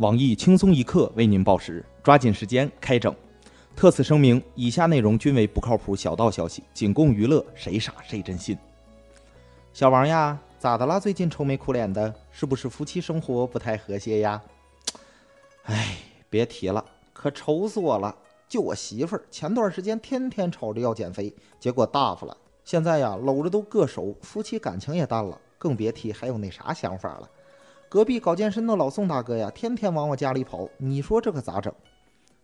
网易轻松一刻为您报时，抓紧时间开整。特此声明，以下内容均为不靠谱小道消息，仅供娱乐，谁傻谁真信。小王呀，咋的啦？最近愁眉苦脸的，是不是夫妻生活不太和谐呀？哎，别提了，可愁死我了。就我媳妇儿，前段时间天天吵着要减肥，结果大发了。现在呀，搂着都硌手，夫妻感情也淡了，更别提还有那啥想法了。隔壁搞健身的老宋大哥呀，天天往我家里跑，你说这可咋整？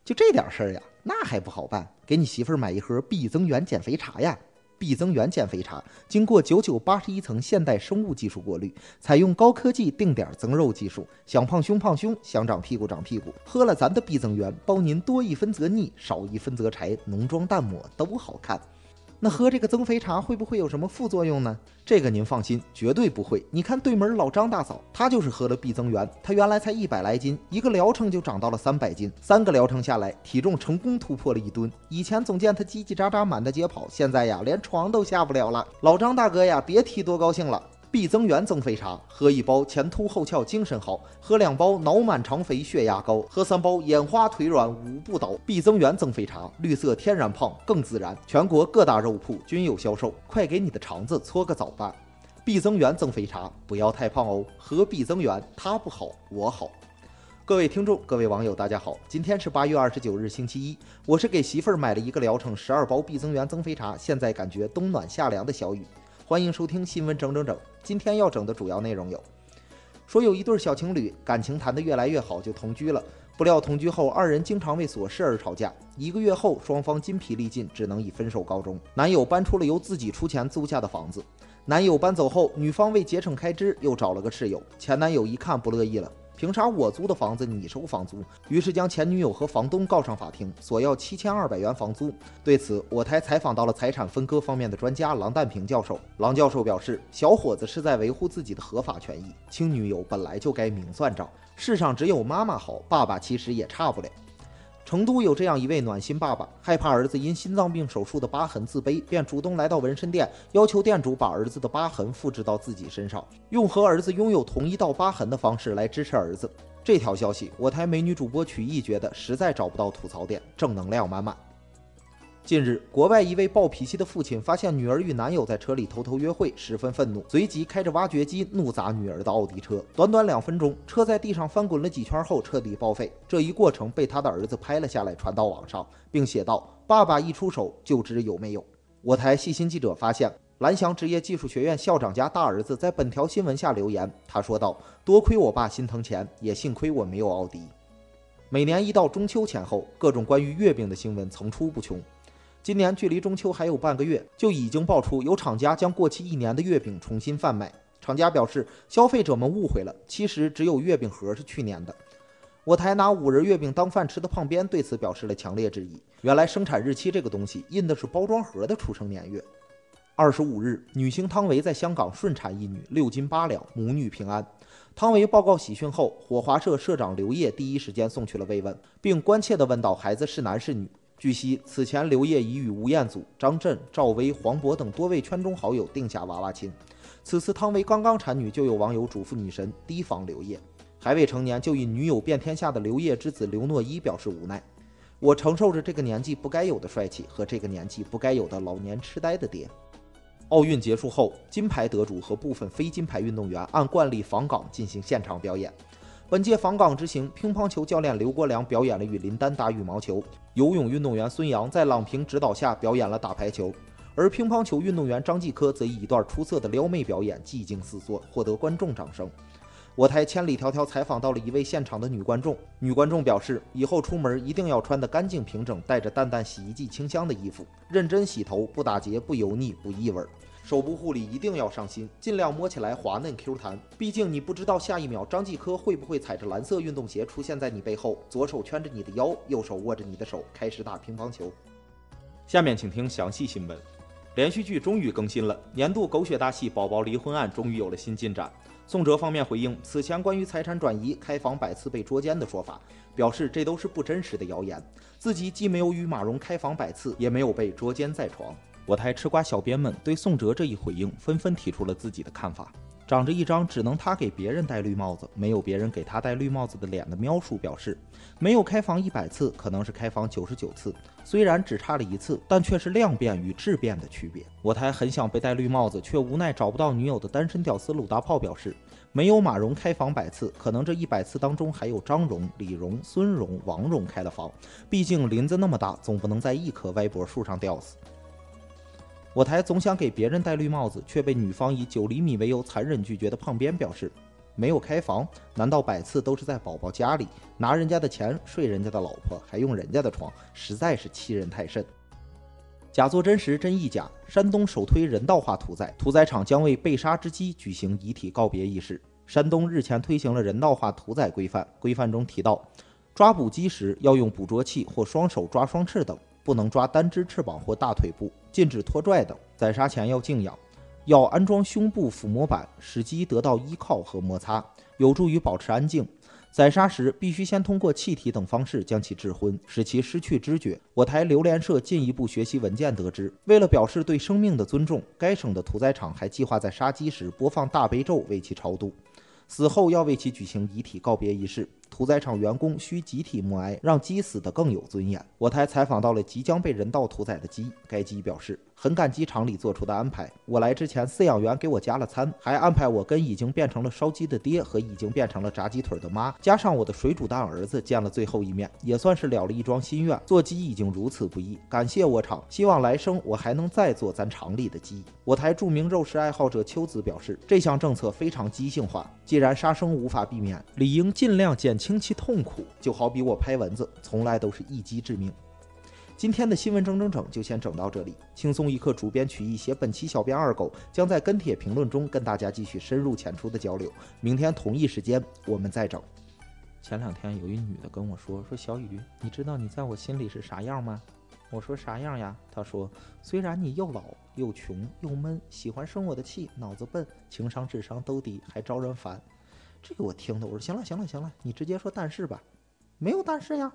就这点事儿呀，那还不好办？给你媳妇儿买一盒必增源减肥茶呀！必增源减肥茶经过九九八十一层现代生物技术过滤，采用高科技定点增肉技术，想胖胸胖胸，想长屁股长屁股。喝了咱的必增源，包您多一分则腻，少一分则柴，浓妆淡抹都好看。那喝这个增肥茶会不会有什么副作用呢？这个您放心，绝对不会。你看对门老张大嫂，她就是喝了必增元，她原来才一百来斤，一个疗程就长到了三百斤，三个疗程下来，体重成功突破了一吨。以前总见她叽叽喳喳满大街跑，现在呀，连床都下不了了。老张大哥呀，别提多高兴了。必增源增肥茶，喝一包前凸后翘精神好，喝两包脑满肠肥血压高，喝三包眼花腿软五不倒。必增源增肥茶，绿色天然胖更自然，全国各大肉铺均有销售，快给你的肠子搓个澡吧！必增源增肥茶，不要太胖哦，喝必增源，他不好我好。各位听众，各位网友，大家好，今天是八月二十九日，星期一，我是给媳妇儿买了一个疗程十二包必增源增肥茶，现在感觉冬暖夏凉的小雨。欢迎收听新闻整整整。今天要整的主要内容有：说有一对小情侣感情谈得越来越好，就同居了。不料同居后，二人经常为琐事而吵架。一个月后，双方筋疲力尽，只能以分手告终。男友搬出了由自己出钱租下的房子。男友搬走后，女方为节省开支，又找了个室友。前男友一看不乐意了。凭啥我租的房子你收房租？于是将前女友和房东告上法庭，索要七千二百元房租。对此，我台采访到了财产分割方面的专家郎淡平教授。郎教授表示，小伙子是在维护自己的合法权益，亲女友本来就该明算账。世上只有妈妈好，爸爸其实也差不了。成都有这样一位暖心爸爸，害怕儿子因心脏病手术的疤痕自卑，便主动来到纹身店，要求店主把儿子的疤痕复制到自己身上，用和儿子拥有同一道疤痕的方式来支持儿子。这条消息，我台美女主播曲艺觉得实在找不到吐槽点，正能量满满。近日，国外一位暴脾气的父亲发现女儿与男友在车里偷偷约会，十分愤怒，随即开着挖掘机怒砸女儿的奥迪车。短短两分钟，车在地上翻滚了几圈后彻底报废。这一过程被他的儿子拍了下来，传到网上，并写道：“爸爸一出手就知有没有。”我台细心记者发现，蓝翔职业技术学院校长家大儿子在本条新闻下留言，他说道：“多亏我爸心疼钱，也幸亏我没有奥迪。”每年一到中秋前后，各种关于月饼的新闻层出不穷。今年距离中秋还有半个月，就已经爆出有厂家将过期一年的月饼重新贩卖。厂家表示，消费者们误会了，其实只有月饼盒是去年的。我台拿五仁月饼当饭吃的胖边对此表示了强烈质疑。原来生产日期这个东西印的是包装盒的出生年月。二十五日，女星汤唯在香港顺产一女，六斤八两，母女平安。汤唯报告喜讯后，火华社社长刘烨第一时间送去了慰问，并关切地问道：“孩子是男是女？”据悉，此前刘烨已与吴彦祖、张震、赵薇、黄渤等多位圈中好友定下娃娃亲。此次汤唯刚刚产女，就有网友嘱咐女神提防刘烨。还未成年就以女友遍天下的刘烨之子刘诺一表示无奈：“我承受着这个年纪不该有的帅气和这个年纪不该有的老年痴呆的爹。”奥运结束后，金牌得主和部分非金牌运动员按惯例访港进行现场表演。本届访港之行，乒乓球教练刘国梁表演了与林丹打羽毛球，游泳运动员孙杨在郎平指导下表演了打排球，而乒乓球运动员张继科则以一段出色的撩妹表演技惊四座，获得观众掌声。我台千里迢迢采访到了一位现场的女观众，女观众表示，以后出门一定要穿得干净平整，带着淡淡洗衣剂清香的衣服，认真洗头，不打结，不油腻，不异味。手部护理一定要上心，尽量摸起来滑嫩 Q 弹。毕竟你不知道下一秒张继科会不会踩着蓝色运动鞋出现在你背后，左手圈着你的腰，右手握着你的手，开始打乒乓球。下面请听详细新闻。连续剧终于更新了，年度狗血大戏《宝宝离婚案》终于有了新进展。宋哲方面回应此前关于财产转移、开房百次被捉奸的说法，表示这都是不真实的谣言，自己既没有与马蓉开房百次，也没有被捉奸在床。我台吃瓜小编们对宋哲这一回应纷纷提出了自己的看法。长着一张只能他给别人戴绿帽子，没有别人给他戴绿帽子的脸的喵叔表示，没有开房一百次，可能是开房九十九次。虽然只差了一次，但却是量变与质变的区别。我台很想被戴绿帽子，却无奈找不到女友的单身屌丝鲁大炮表示，没有马蓉开房百次，可能这一百次当中还有张蓉、李蓉、孙蓉、王蓉开了房。毕竟林子那么大，总不能在一棵歪脖树上吊死。我台总想给别人戴绿帽子，却被女方以九厘米为由残忍拒绝的胖边表示，没有开房，难道百次都是在宝宝家里拿人家的钱睡人家的老婆，还用人家的床，实在是欺人太甚。假作真实真亦假，山东首推人道化屠宰，屠宰场将为被杀之鸡举行遗体告别仪式。山东日前推行了人道化屠宰规范，规范中提到，抓捕鸡时要用捕捉器或双手抓双翅等。不能抓单只翅膀或大腿部，禁止拖拽等。宰杀前要静养，要安装胸部抚摸板，使鸡得到依靠和摩擦，有助于保持安静。宰杀时必须先通过气体等方式将其致昏，使其失去知觉。我台榴莲社进一步学习文件得知，为了表示对生命的尊重，该省的屠宰场还计划在杀鸡时播放大悲咒为其超度，死后要为其举行遗体告别仪式。屠宰场员工需集体默哀，让鸡死得更有尊严。我台采访到了即将被人道屠宰的鸡，该鸡表示很感激厂里做出的安排。我来之前，饲养员给我加了餐，还安排我跟已经变成了烧鸡的爹和已经变成了炸鸡腿的妈，加上我的水煮蛋儿子见了最后一面，也算是了了一桩心愿。做鸡已经如此不易，感谢我厂，希望来生我还能再做咱厂里的鸡。我台著名肉食爱好者秋子表示，这项政策非常机性化，既然杀生无法避免，理应尽量减轻。轻其痛苦，就好比我拍蚊子，从来都是一击致命。今天的新闻整整整就先整到这里。轻松一刻，主编曲艺写本期小编二狗将在跟帖评论中跟大家继续深入浅出的交流。明天同一时间我们再整。前两天有一女的跟我说：“说小雨，你知道你在我心里是啥样吗？”我说：“啥样呀？”她说：“虽然你又老又穷又闷，喜欢生我的气，脑子笨，情商智商都低，还招人烦。”这个我听的，我说行了行了行了，你直接说但是吧，没有但是呀。